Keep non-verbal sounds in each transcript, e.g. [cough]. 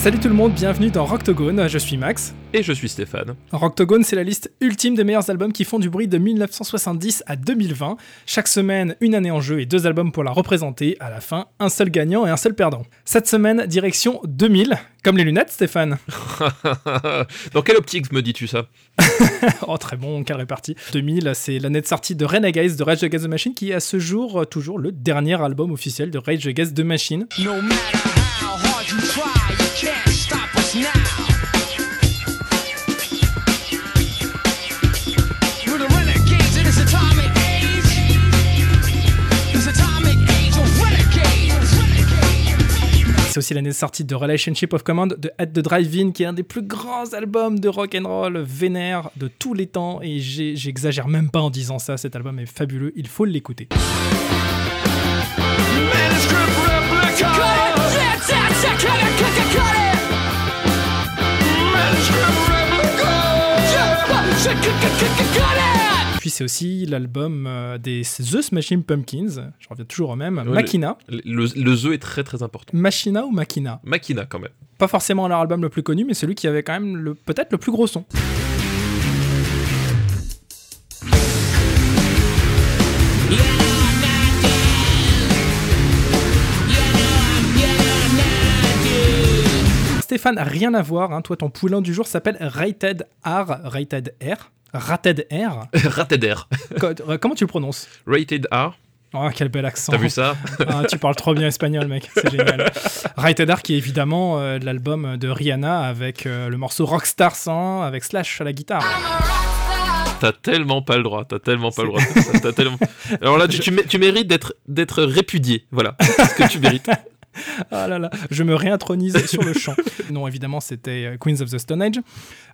Salut tout le monde, bienvenue dans Rocktogone, je suis Max. Et je suis Stéphane. Rocktogone, c'est la liste ultime des meilleurs albums qui font du bruit de 1970 à 2020. Chaque semaine, une année en jeu et deux albums pour la représenter. À la fin, un seul gagnant et un seul perdant. Cette semaine, direction 2000. Comme les lunettes, Stéphane. [laughs] dans quelle optique me dis-tu ça? [laughs] Oh, très bon, quelle répartie. 2000, c'est l'année de sortie de Renegades de Rage Against the Machine qui est à ce jour toujours le dernier album officiel de Rage Against the Machine. No matter how hard you try, C'est aussi l'année de sortie de Relationship of Command de At the Drive-In, qui est un des plus grands albums de rock and roll vénère de tous les temps. Et j'exagère même pas en disant ça, cet album est fabuleux, il faut l'écouter. Puis c'est aussi l'album euh, des The Smashing Pumpkins, je reviens toujours au même, Machina. Le, The est très très important. Machina ou Machina? Machina quand même. Pas forcément leur album le plus connu, mais celui qui avait quand même le, peut-être le plus gros son. Stéphane, rien à voir. Hein. Toi, ton poulain du jour s'appelle Rated R. Rated R. Rated R [laughs] Rated R. Euh, comment tu le prononces? Rated R. Oh, quel bel accent. T'as vu ça? [laughs] Ah, Tu parles trop bien espagnol, mec. C'est génial. [laughs] Rated R, qui est évidemment euh, l'album de Rihanna avec euh, le morceau Rockstar 100 avec Slash à la guitare. T'as tellement pas le droit, t'as tellement pas le droit. tellement... Alors là, tu, tu mérites d'être répudié. Voilà, c'est ce que tu mérites. [laughs] ah là là, je me réintronise sur le champ. [laughs] Non, évidemment, c'était euh, Queens of the Stone Age.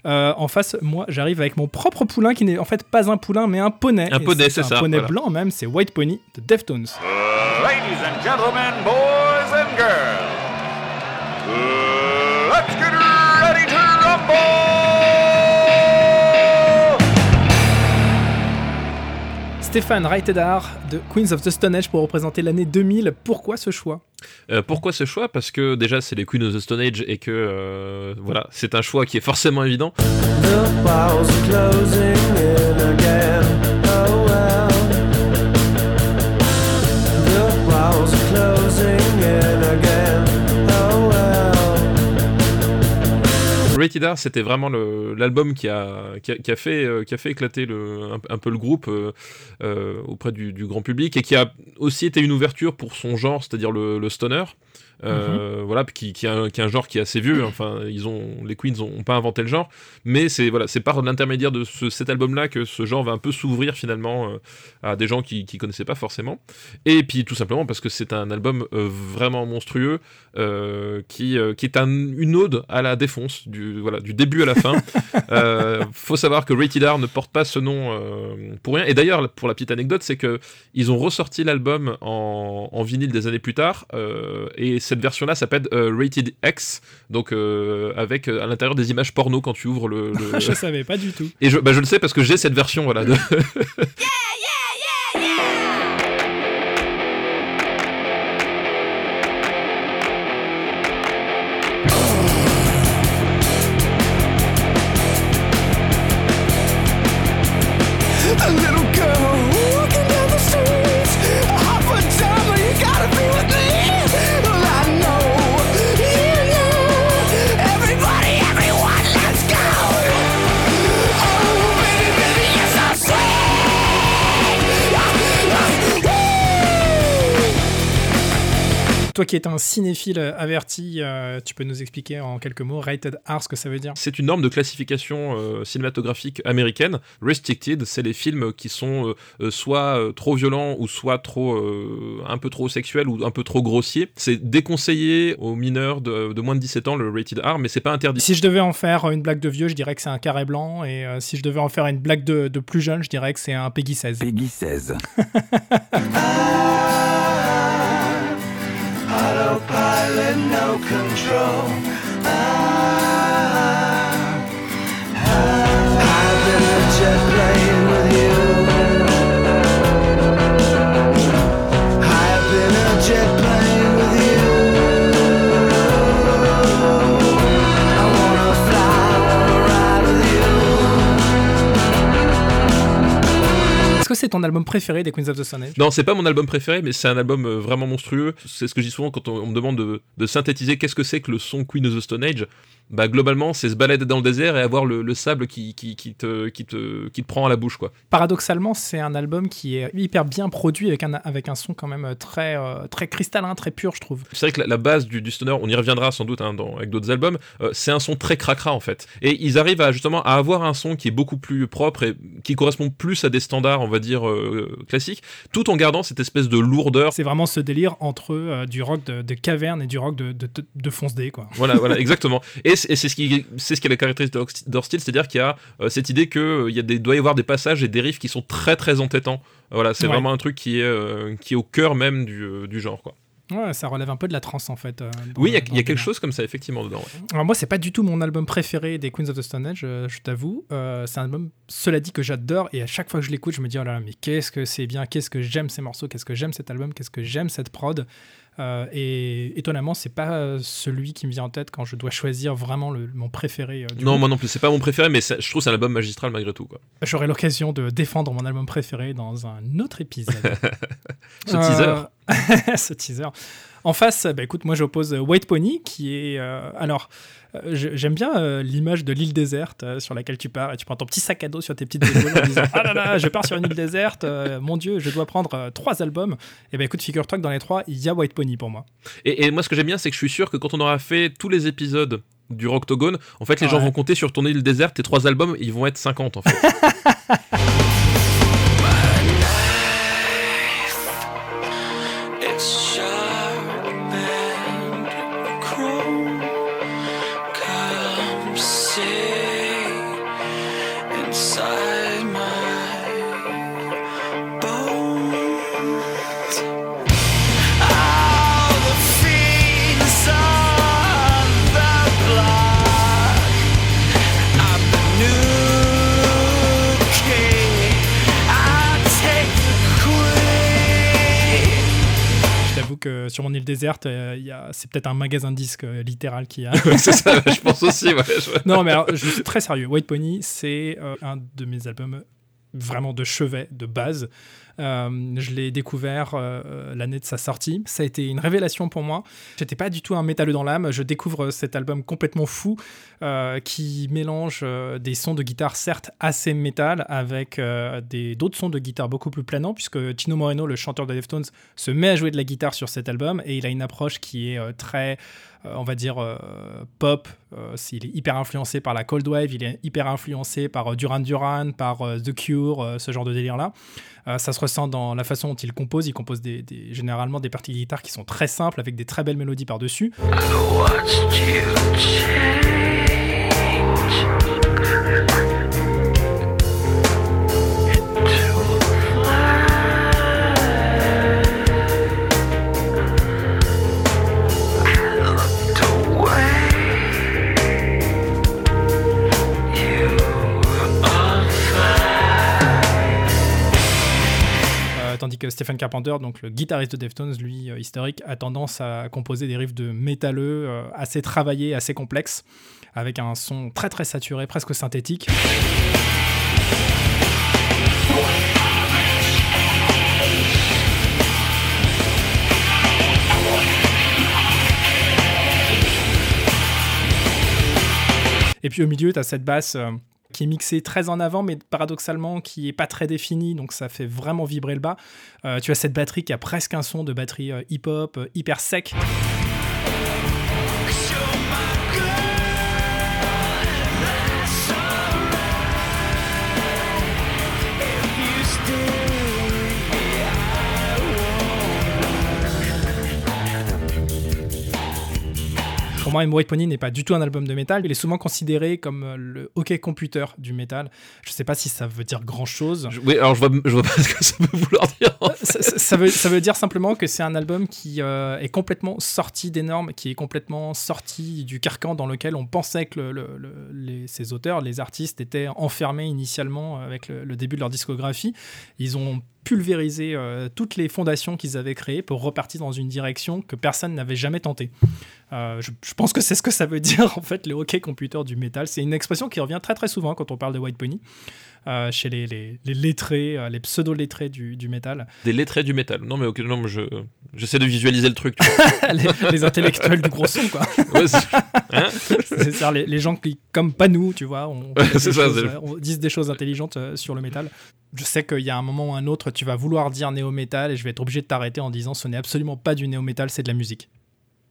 Euh, en face, moi, j'arrive avec mon propre poulain qui n'est en fait pas un poulain, mais un poney. Un poney, c'est ça. Un poney blanc même, c'est White Pony de Deftones. Uh, ladies and gentlemen, boys and girls, uh, let's get ready to rumble! Stéphane Reitedar de Queens of the Stone Age pour représenter l'année 2000. Pourquoi ce choix? Euh, Pourquoi ce choix? Parce que déjà c'est les Queens of the Stone Age et que euh, voilà, c'est un choix qui est forcément évident. C'était vraiment l'album qui a, qui, a, fait, euh, qui a fait éclater le, un, peu le groupe euh, euh, auprès du, grand public et qui a aussi été une ouverture pour son genre, c'est-à-dire le, stoner. Euh, mhm. voilà, qui, qui, a un, qui, a un, genre qui est assez vieux. Enfin, ils ont, les Queens n'ont pas inventé le genre, mais c'est voilà, c'est par l'intermédiaire de ce, cet album-là que ce genre va un peu s'ouvrir finalement euh, à des gens qui, qui connaissaient pas forcément. Et puis tout simplement parce que c'est un album euh, vraiment monstrueux qui, qui est un, une ode à la défonce du voilà du début à la fin. [laughs] faut savoir que Rated R ne porte pas ce nom pour rien. Et d'ailleurs, pour la petite anecdote, c'est que ils ont ressorti l'album en, en, vinyle des années plus tard et cette version-là s'appelle euh, Rated X, donc euh, avec euh, à l'intérieur des images porno quand tu ouvres le. le... [laughs] je savais pas du tout. Et je, bah, je le sais parce que j'ai cette version, voilà. De... [laughs] Toi qui es un cinéphile averti, euh, tu peux nous expliquer en quelques mots Rated R ce que ça veut dire? C'est une norme de classification euh, cinématographique américaine. Restricted, c'est les films qui sont euh, soit trop violents ou soit trop un peu trop sexuels ou un peu trop grossiers. C'est déconseillé aux mineurs de, moins de 17 ans le Rated R, mais c'est pas interdit. Si je devais en faire une blague de vieux, je dirais que c'est un carré blanc, et si je devais en faire une blague de, de plus jeune, je dirais que c'est un Peggy 16. Peggy 16. [laughs] autopilot, no control. Ton album préféré des Queens of the Stone Age Non, c'est pas mon album préféré, mais c'est un album euh, vraiment monstrueux. C'est ce que je dis souvent quand on, on me demande de, de synthétiser qu'est-ce que c'est que le son Queen of the Stone Age. Bah, globalement, c'est se balader dans le désert et avoir le, le sable qui, qui, qui, te, qui, te, qui te prend à la bouche, quoi. Paradoxalement, c'est un album qui est hyper bien produit avec un, avec un son quand même très, euh, très cristallin, très pur, je trouve. C'est vrai que la, la base du, du stoner, on y reviendra sans doute hein, dans, avec d'autres albums, euh, c'est un son très cracra en fait. Et ils arrivent à justement à avoir un son qui est beaucoup plus propre et qui correspond plus à des standards, on va dire, euh, classiques, tout en gardant cette espèce de lourdeur. C'est vraiment ce délire entre euh, du rock de, de caverne et du rock de, de, fonce D, quoi. Voilà, voilà, [laughs] exactement. Et c'est ce qui, c'est ce qui est la caractéristique style, c'est-à-dire qu'il y a euh, cette idée que il y a des, doit y avoir des passages et des riffs qui sont très très entêtants. Voilà, c'est Ouais. vraiment un truc qui est, qui est au cœur même du, du genre, quoi. Ouais, ça relève un peu de la trance, en fait. euh, Oui, il y a, y quelque chose comme ça, effectivement, dedans. ouais. Alors moi, c'est pas du tout mon album préféré des Queens of the Stone Age, euh, je t'avoue. Euh, c'est un album, cela dit, que j'adore. Et à chaque fois que je l'écoute, je me dis, oh là là, mais qu'est-ce que c'est bien, qu'est-ce que j'aime ces morceaux, qu'est-ce que j'aime cet album, qu'est-ce que j'aime cette prod. Euh, et étonnamment, c'est pas euh, celui qui me vient en tête quand je dois choisir vraiment le, mon préféré. euh, du Non, groupe. moi non plus, c'est pas mon préféré, mais je trouve que c'est un album magistral malgré tout. J'aurai l'occasion de défendre mon album préféré dans un autre épisode. [laughs] Ce teaser. [laughs] Ce teaser. En face, bah, écoute, moi j'oppose White Pony, qui est. alors, j'aime bien euh, l'image de l'île déserte euh, sur laquelle tu pars et tu prends ton petit sac à dos sur tes petites épaules en disant Ah là là, je pars sur une île déserte, euh, mon Dieu, je dois prendre euh, trois albums. Et ben écoute, figure-toi que dans les trois, il y a White Pony pour moi. Et, et moi, ce que j'aime bien, c'est que je suis sûr que quand on aura fait tous les épisodes du Rocktogone, en fait, les gens vont compter sur ton île déserte, tes trois albums, ils vont être 50, en fait. [laughs] que sur mon île déserte, euh, il y a- c'est peut-être un magasin de disques euh, littéral qui a. [laughs] c'est ça, je pense aussi, ouais. je- non, mais alors, je suis très sérieux. White Pony, c'est euh, un de mes albums vraiment de chevet, de base. Euh, je l'ai découvert euh, l'année de sa sortie. Ça a été une révélation pour moi. J'étais pas du tout un métalleux dans l'âme. Je découvre cet album complètement fou euh, qui mélange euh, des sons de guitare certes assez métal avec euh, d'autres sons de guitare beaucoup plus planants puisque Tino Moreno, le chanteur de Deftones, se met à jouer de la guitare sur cet album et il a une approche qui est euh, très euh, on va dire euh, pop. Euh, il est hyper influencé par la cold wave, il est hyper influencé par euh, Duran Duran, par euh, The Cure, euh, ce genre de délire là. ça se ressent dans la façon dont il compose. Il compose généralement des parties de guitare qui sont très simples avec des très belles mélodies par Stephen Carpenter, donc le guitariste de Deftones, lui euh, historique, a tendance à composer des riffs de métalleux euh, assez travaillés, assez complexes, avec un son très très saturé, presque synthétique. Et puis au milieu, tu cette basse euh, qui est mixée très en avant, mais paradoxalement qui est pas très définie, donc ça fait vraiment vibrer le bas. Euh, tu as cette batterie qui a presque un son de batterie euh, hip-hop, euh, hyper sec. Moi. White Pony n'est pas du tout un album de métal. Il est souvent considéré comme euh, le hockey computer du métal. Je sais pas si ça veut dire grand chose. je- oui, alors je vois, je vois pas [laughs] ce que ça peut vouloir dire. ça, ça- ça veut, ça veut dire simplement que c'est un album qui euh, est complètement sorti des normes, qui est complètement sorti du carcan dans lequel on pensait que le- le- le- les, ces auteurs, les artistes étaient enfermés initialement avec le, le début de leur discographie. Ils ont pulvérisé euh, toutes les fondations qu'ils avaient créées pour repartir dans une direction que personne n'avait jamais tentée. Euh, je, je pense que c'est ce que ça veut [laughs] dire en fait le hockey computer du métal. C'est une expression qui revient très très souvent quand on parle de White Pony. euh, chez les, les, les lettrés, les pseudo-lettrés du, du métal, Des lettrés du métal. Non, mais ok, non, mais je, j'essaie de visualiser le truc. [laughs] les, les intellectuels du gros son, quoi. Ouais, c'est- [laughs] hein C'est-à-dire les, les gens qui, comme pas nous, tu vois, on, Ouais, fait c'est des ça, choses, c'est- on disent des choses intelligentes sur le métal. Je sais qu'il y a un moment ou un autre, tu vas vouloir dire néo-métal et je vais être obligé de t'arrêter en disant ce n'est absolument pas du néo-métal, c'est de la musique.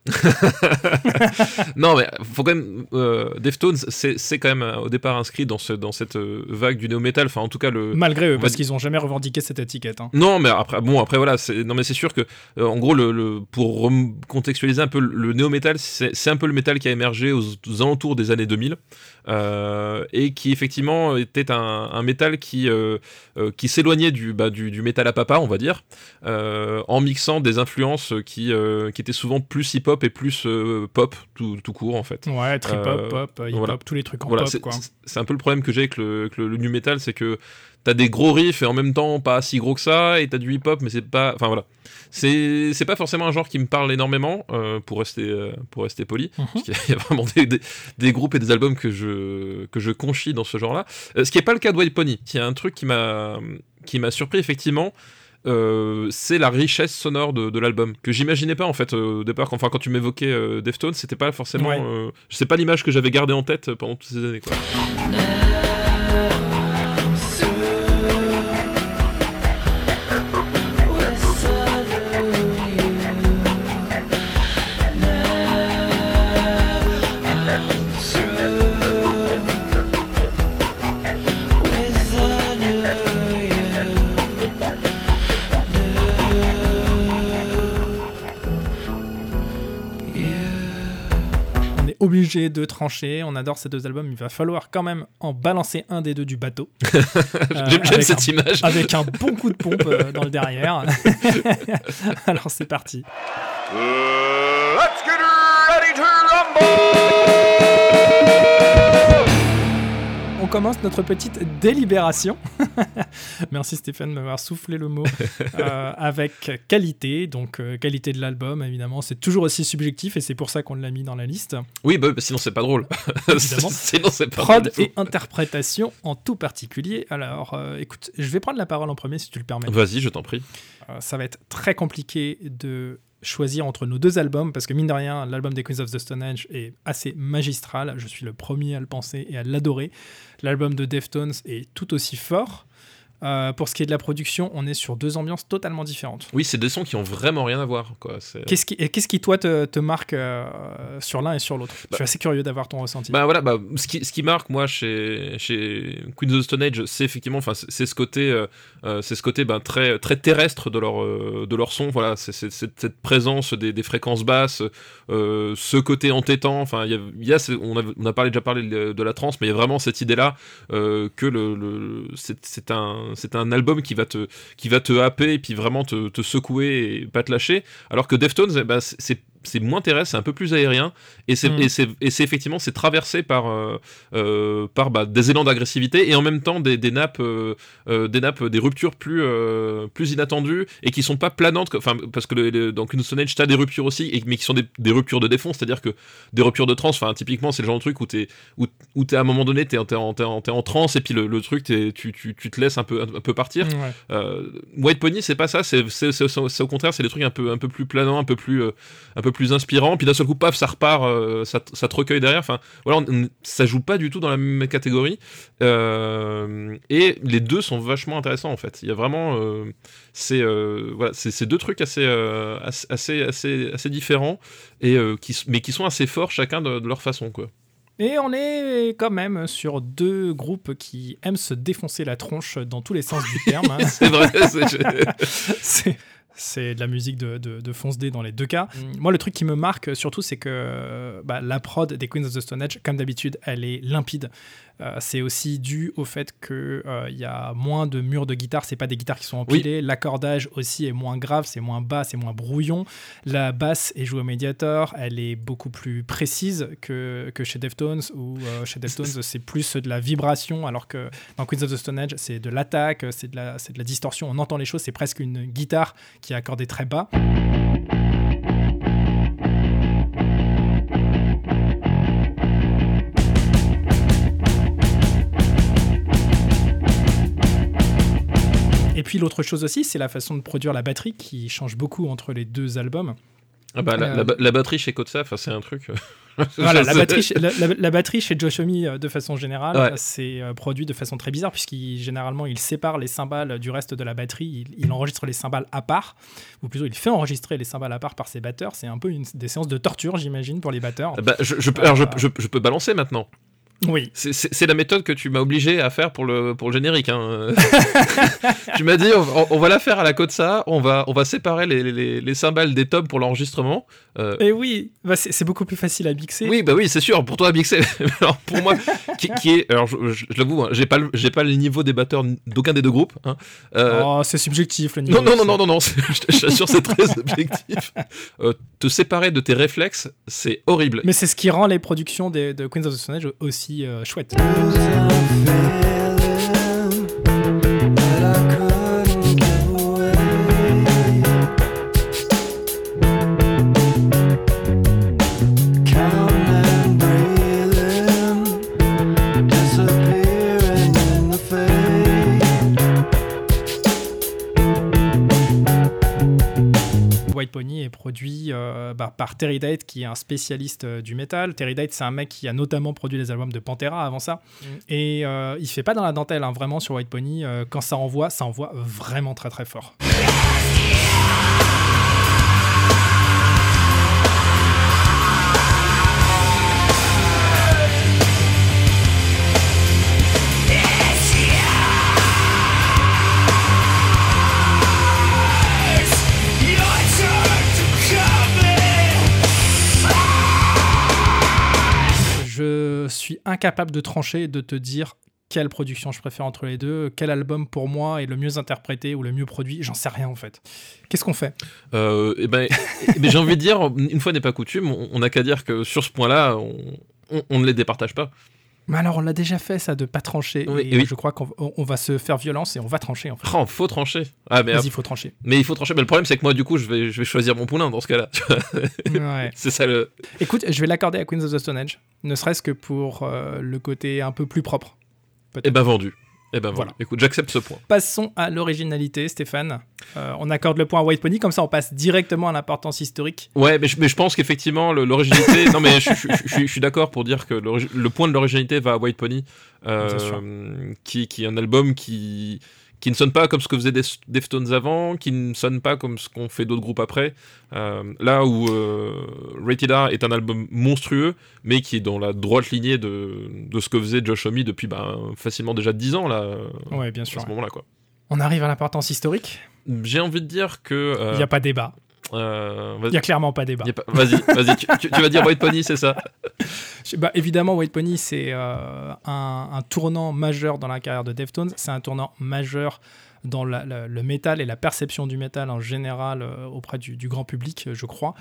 [laughs] non, mais faut quand même. euh, Deftones, c'est, quand même euh, au départ inscrit dans, ce, dans cette euh, vague du néo-metal. Enfin, en tout cas, le. Malgré eux, va parce qu'ils ont jamais revendiqué cette étiquette. hein. Non, mais après, bon, après voilà, c'est, non, mais c'est sûr que, euh, en gros, le, le- pour contextualiser un peu, le, néo-metal, c'est, un peu le métal qui a émergé aux, aux alentours des années 2000, euh, et qui effectivement était un, un métal qui, qui s'éloignait du, bah, du, du métal à papa, on va dire, en mixant des influences qui, qui étaient souvent plus hip-hop et plus euh, pop, tout, tout court en fait. Ouais, trip-hop, Euh, pop, hip-hop, voilà. tous les trucs en Voilà, pop, c'est, quoi. c'est- c'est un peu le problème que j'ai avec le, avec le, le nu metal, c'est que t'as des gros riffs et en même temps pas si gros que ça, et t'as du hip hop, mais c'est pas. Enfin voilà. C'est, pas forcément un genre qui me parle énormément, euh, pour, rester, euh, pour rester poli. Parce qu'il y a- [laughs] il y a vraiment des, des, des groupes et des albums que je, que je conchis dans ce genre-là. Euh, ce qui est pas le cas de White Pony, qui est un truc qui m'a surpris effectivement. Euh, c'est la richesse sonore de, de l'album que j'imaginais pas en fait euh, au départ quand, enfin, quand tu m'évoquais euh, Deftones c'était pas forcément Ouais. euh, c'est pas l'image que j'avais gardée en tête pendant toutes ces années quoi. Obligé de trancher, on adore ces deux albums, il va falloir quand même en balancer un des deux du bateau. [laughs] Euh, J'aime avec cette un- image. avec un bon coup de pompe euh, dans le derrière. [laughs] Alors c'est parti. Uh, let's get ready to rumble! On commence notre petite délibération. [laughs] Merci Stéphane de m'avoir soufflé le mot [laughs] euh, avec qualité. Donc euh, qualité de l'album, évidemment, c'est toujours aussi subjectif et c'est pour ça qu'on l'a mis dans la liste. Oui, bah, sinon c'est pas drôle. Évidemment. [laughs] sinon c'est pas Prod drôle et interprétation en tout particulier. Alors euh, écoute, je vais prendre la parole en premier si tu le permets. Vas-y, je t'en prie. Ça va être très compliqué de choisir entre nos deux albums parce que mine de rien, l'album des Queens of the Stone Age est assez magistral. Je suis le premier à le penser et à l'adorer. L'album de Deftones est tout aussi fort. Euh, pour ce qui est de la production, on est sur deux ambiances totalement différentes. Oui, c'est des sons qui ont vraiment rien à voir. Qu'est-ce qui, et qu'est-ce qui toi, te, te marque euh, sur l'un et sur l'autre? Je Bah- suis assez curieux d'avoir ton ressenti. Bah voilà, bah, ce, qui, ce qui marque moi chez, chez Queens of the Stone Age, c'est effectivement, enfin, c'est ce côté, euh, c'est ce côté ben, très, très terrestre de leur, de leur son. Voilà, c'est cette présence des, des fréquences basses, ce côté entêtant. Enfin, y a, y a on, a, on a parlé, déjà parlé de de la trance, mais il y a vraiment cette idée-là que le, c'est un, c'est un album qui va te, qui va happer et puis vraiment te, te secouer et pas te lâcher. Alors que Deftones, eh ben, c'est- c'est moins terrestre, c'est un peu plus aérien, et c'est Mm. et c'est et c'est effectivement c'est traversé par euh, euh, par bah, des élans d'agressivité et en même temps des, des nappes euh, des nappes des ruptures plus plus inattendues et qui sont pas planantes enfin parce que le, le- dans Age t'as des ruptures aussi et, mais qui sont des, des ruptures de défense c'est à dire que des ruptures de transe enfin typiquement c'est le genre de truc où t'es où, où t'es à un moment donné t'es t'es en, t'es en, t'es en transe et puis le, le truc t'es- tu, tu, tu te laisses un peu un, peu partir Ouais. White Pony, c'est pas ça, c'est au contraire, c'est des trucs un peu, un peu plus planants, un peu plus, un peu plus inspirants. Puis d'un seul coup, paf, ça repart, euh, ça, te- ça te recueille derrière. Enfin, voilà, on- ça joue pas du tout dans la même catégorie. Euh, et les deux sont vachement intéressants en fait. Il y a vraiment, euh, c'est euh, voilà, c'est deux trucs assez, assez, assez, assez, différents et qui, mais qui sont assez forts chacun de, de leur façon quoi. Et on est quand même sur deux groupes qui aiment se défoncer la tronche dans tous les sens du terme. hein. [laughs] C'est vrai. c'est- [laughs] c'est de la musique de, de, de Fonce D dans les deux cas. Moi, le truc qui me marque surtout, c'est que bah, la prod des Queens of the Stone Age, comme d'habitude, elle est limpide. Euh, c'est aussi dû au fait qu'il il y a moins de murs de guitare, c'est pas des guitares qui sont empilées. L'accordage aussi est moins grave, c'est moins bas, c'est moins brouillon. La basse est jouée au médiator, elle est beaucoup plus précise que, que chez Deftones, où euh, chez Deftones c'est plus de la vibration, alors que dans Queens of the Stone Age c'est de l'attaque, c'est de, la- c'est de la distorsion, on entend les choses, c'est presque une guitare qui est accordée très bas. Puis l'autre chose aussi, c'est la façon de produire la batterie qui change beaucoup entre les deux albums. Ah bah, la, Euh, la ba- la batterie chez Kotsa, c'est un truc. euh, [laughs] Voilà, la batterie, chez- la, batterie chez Josh Homme, euh, de façon générale, Ouais. euh, c'est euh, produit de façon très bizarre, puisqu'il généralement il sépare les cymbales du reste de la batterie, il, il enregistre les cymbales à part, ou plutôt il fait enregistrer les cymbales à part par ses batteurs. C'est un peu une, des séances de torture, j'imagine, pour les batteurs. Ah bah, je, je peux- alors, je- je peux balancer maintenant. Oui. C'est- la méthode que tu m'as obligé à faire pour le, pour le générique. hein. [laughs] tu m'as dit, on, va- on va la faire à la côte ça, on va, on va séparer les, les, les cymbales des tomes pour l'enregistrement. Euh, Et oui, bah, c'est beaucoup plus facile à mixer. oui, bah oui, c'est sûr, pour toi, mixer. [laughs] Mais alors, pour moi, qui, qui est. Alors, je, je- je l'avoue, hein, j'ai pas, pas le niveau des batteurs d'aucun des deux groupes. hein. Euh, Oh, c'est subjectif le niveau. non, non, non, non, [laughs] non, je t'assure, c'est très objectif. Euh, te séparer de tes réflexes, c'est horrible. Mais c'est ce qui rend les productions des- de Queens of the Stone Age aussi euh, chouettes. Produit euh, bah, par Terry Date, qui est un spécialiste euh, du métal. Terry Date, c'est un mec qui a notamment produit les albums de Pantera avant ça. Et euh, il fait pas dans la dentelle, hein, vraiment, sur White Pony. Quand ça envoie, ça envoie vraiment très très fort. Je suis incapable de trancher et de te dire quelle production je préfère entre les deux, quel album pour moi est le mieux interprété ou le mieux produit, j'en sais rien en fait. Qu'est-ce qu'on fait? Euh, eh ben, eh j'ai envie de dire, une fois n'est pas coutume, on n'a qu'à dire que sur ce point-là, on ne les départage pas. Mais alors on l'a déjà fait ça de pas trancher Oui, et oui. je crois qu'on on- on va se faire violence et on va trancher en fait. Oh, faut trancher. Ah, mais, Vas-y, il faut trancher. mais il faut trancher. Mais le problème, c'est que moi, du coup, je vais, je vais choisir mon poulain dans ce cas-là. Ouais. [laughs] c'est ça le. Écoute, je vais l'accorder à Queens of the Stone Age, ne serait-ce que pour euh, le côté un peu plus propre. Eh ben, vendu. Eh ben, Voilà. voilà. Écoute, j'accepte ce point. Passons à l'originalité, Stéphane. Euh, on accorde le point à White Pony, comme ça on passe directement à l'importance historique. Ouais, mais je, mais je pense qu'effectivement, l'originalité. [laughs] non, mais je, je- je- je suis- d'accord pour dire que le point de l'originalité va à White Pony, euh, qui est un album qui, qui ne sonne pas comme ce que faisaient Def- Deftones avant, qui ne sonne pas comme ce qu'ont fait d'autres groupes après. Euh, là où euh, Rated R est un album monstrueux, mais qui est dans la droite lignée de, de ce que faisait Josh Homme depuis bah, facilement déjà 10 ans, là, Ouais, bien à sûr. ce moment-là. quoi. On arrive à l'importance historique. J'ai envie de dire que. Il euh, n'y a pas débat. Euh, Il n'y a clairement pas débat. pas- Vas-y, vas-y, tu, tu- tu vas dire White Pony, c'est ça? Bah, évidemment, White Pony, c'est euh, un, un tournant majeur dans la carrière de Deftones. C'est un tournant majeur dans la- la- le métal et la perception du métal en général euh, auprès du, du grand public, je crois.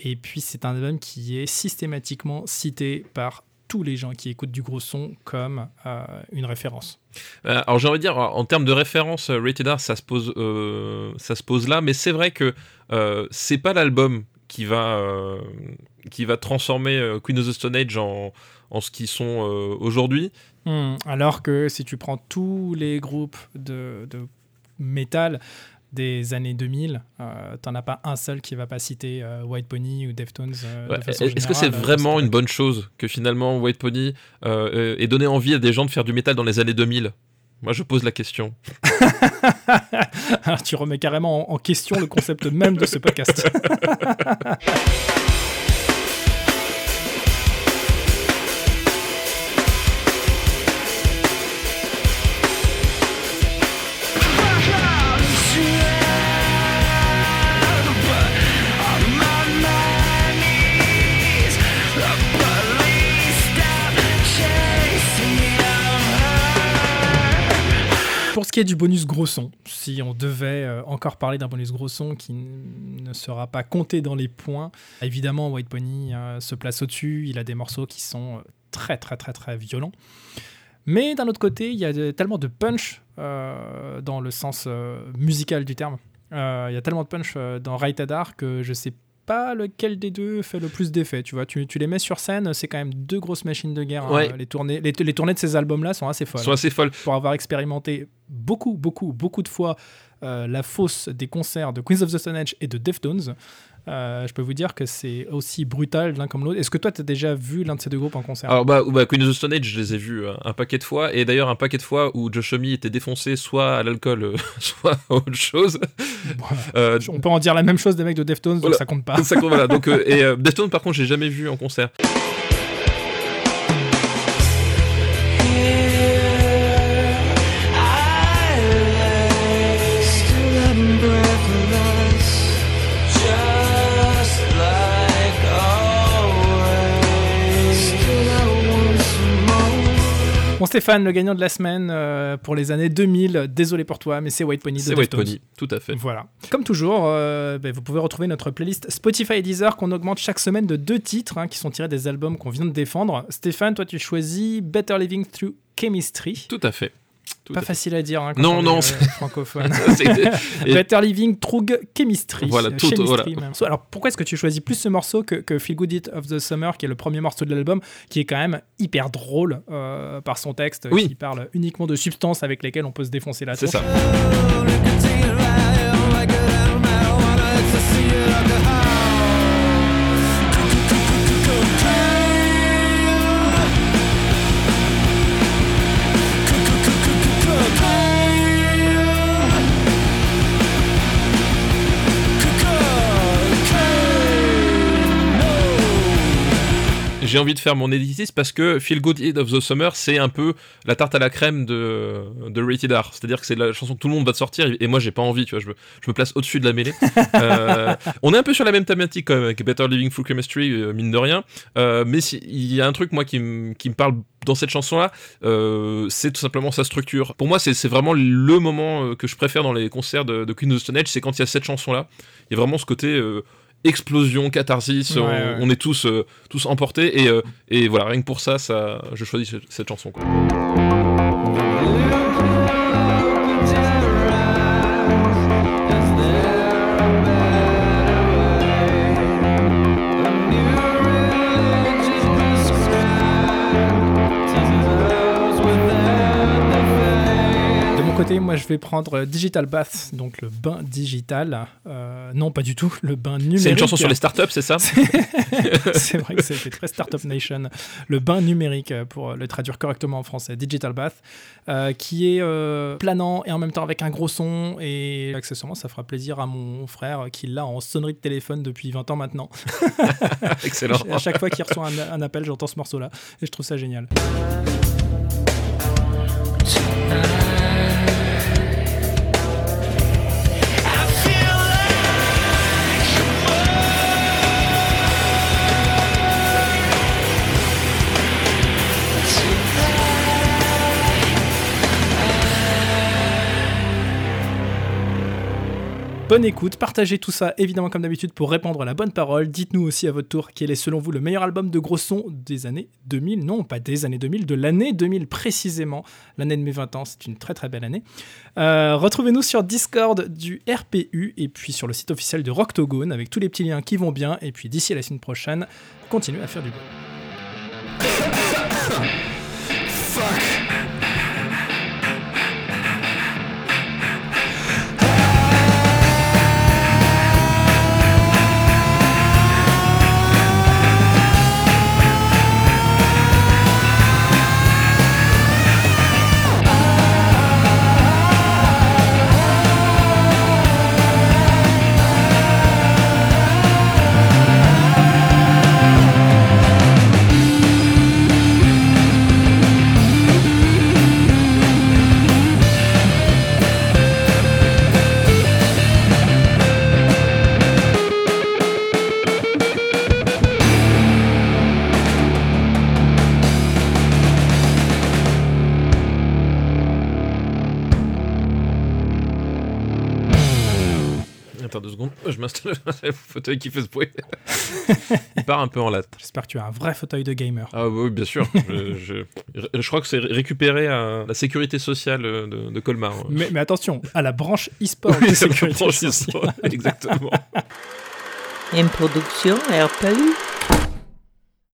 Et puis, c'est un album qui est systématiquement cité par tous les gens qui écoutent du gros son comme euh, une référence. Euh, alors j'ai envie de dire, en termes de référence, euh, Rated R, ça se pose, euh, ça se pose là, mais c'est vrai que euh, c'est pas l'album qui va, qui va transformer Queen of the Stone Age en, en ce qu'ils sont aujourd'hui. Hmm, alors que si tu prends tous les groupes de, de métal des années 2000, euh, t'en as pas un seul qui va pas citer euh, White Pony ou Deftones. euh, Ouais, de façon Est-ce que c'est vraiment une bonne chose que finalement White Pony ait donné envie à des gens de faire du métal dans les années 2000 Moi je pose la question. que- Alors, [laughs] tu remets carrément en, en question le concept même de ce podcast. [laughs] du bonus gros son, si on devait euh, encore parler d'un bonus gros son qui ne sera pas compté dans les points, évidemment White Pony euh, se place au-dessus, il a des morceaux qui sont euh, très très très très violents. Mais d'un autre côté, il y a tellement de punch dans le sens musical du terme. Il y a tellement de punch dans Rated R que je sais pas lequel des deux fait le plus d'effet. Tu vois, tu, tu les mets sur scène, c'est quand même deux grosses machines de guerre. hein. Les, tournées, les, les tournées de ces albums-là sont assez folles sont assez folles. pour avoir expérimenté beaucoup, beaucoup, beaucoup de fois euh, la fosse des concerts de Queens of the Stone Age et de Deftones. Euh, je peux vous dire que c'est aussi brutal l'un comme l'autre. Est-ce que toi, tu as déjà vu l'un de ces deux groupes en concert? Alors bah, bah Queen of the Stone Age, je les ai vus euh, un paquet de fois, et d'ailleurs un paquet de fois où Josh Homme était défoncé soit à l'alcool, euh, [laughs] soit à autre chose. Euh, On peut en dire la même chose des mecs de Deftones, donc Voilà. ça compte pas. donc ça compte, voilà. Donc [laughs] et Deftones par contre, j'ai jamais vu en concert. Stéphane, le gagnant de la semaine euh, pour les années 2000, désolé pour toi, mais c'est White Pony C'est White. Pony, tout à fait. Voilà. Comme toujours, euh, ben, vous pouvez retrouver notre playlist Spotify et Deezer qu'on augmente chaque semaine de deux titres hein, qui sont tirés des albums qu'on vient de défendre. Stéphane, toi tu choisis Better Living Through Chemistry. Tout à fait. Tout Pas facile à dire hein, quand Non, on non, est, c'est- euh, francophone. [laughs] C'est- et- [laughs] Better Living Through Chemistry. Voilà, tout- Chemistry, voilà. Alors pourquoi est-ce que tu choisis plus ce morceau que, que Feel Good It of the Summer, qui est le premier morceau de l'album, qui est quand même hyper drôle euh, par son texte, Oui. qui parle uniquement de substances avec lesquelles on peut se défoncer la C'est tronche. ça. [laughs] J'ai envie de faire mon éditisme parce que Feel Good Hit of the Summer, c'est un peu la tarte à la crème de, de Rated R. C'est-à-dire que c'est la chanson que tout le monde va te sortir et moi j'ai pas envie, tu vois, je me, je me place au-dessus de la mêlée. [laughs] Euh, on est un peu sur la même thématique quand même avec Better Living Through Chemistry, euh, mine de rien. Euh, mais si- il y a un truc, moi, qui, me- qui me parle dans cette chanson-là, c'est tout simplement sa structure. Pour moi, c'est vraiment le moment que je préfère dans les concerts de, de Queen of the Stone Age, c'est quand il y a cette chanson-là. Il y a vraiment ce côté explosion, catharsis, Ouais, on, ouais. on est tous, euh, tous emportés, et, euh, et voilà, rien que pour ça, ça je choisis cette- cette chanson. Quoi. Côté, moi je vais prendre euh, Digital Bath, donc le bain digital. Euh, non, pas du tout, le bain numérique. C'est une chanson sur les startups, c'est ça [laughs] C'est vrai que c'était très Startup Nation. Le bain numérique, euh, pour le traduire correctement en français, Digital Bath, euh, qui est euh, planant et en même temps avec un gros son. Et accessoirement, ça fera plaisir à mon frère qui l'a en sonnerie de téléphone depuis 20 ans maintenant. [laughs] Excellent. à chaque fois qu'il reçoit un, un appel, j'entends ce morceau-là. Et je trouve ça génial. Bonne écoute, partagez tout ça évidemment comme d'habitude pour répondre à la bonne parole. Dites-nous aussi à votre tour quel est selon vous le meilleur album de gros son des années 2000. Non, pas des années 2000, de l'année 2000 précisément. L'année de mes 20 ans, c'est une très très belle année. Euh, Retrouvez-nous sur Discord du RPU et puis sur le site officiel de Rocktogone avec tous les petits liens qui vont bien. Et puis d'ici à la semaine prochaine, continuez à faire du bon. Le [laughs] fauteuil qui fait ce bruit. [laughs] Il part un peu en latte. J'espère que tu as un vrai fauteuil de gamer. Ah oui, bien sûr. je, je- je crois que c'est récupéré à la sécurité sociale de, de Colmar. Mais, mais attention, à la branche e-sport Oui, de c'est la sécurité branche sociale. e-sport, [laughs] Exactement. Une production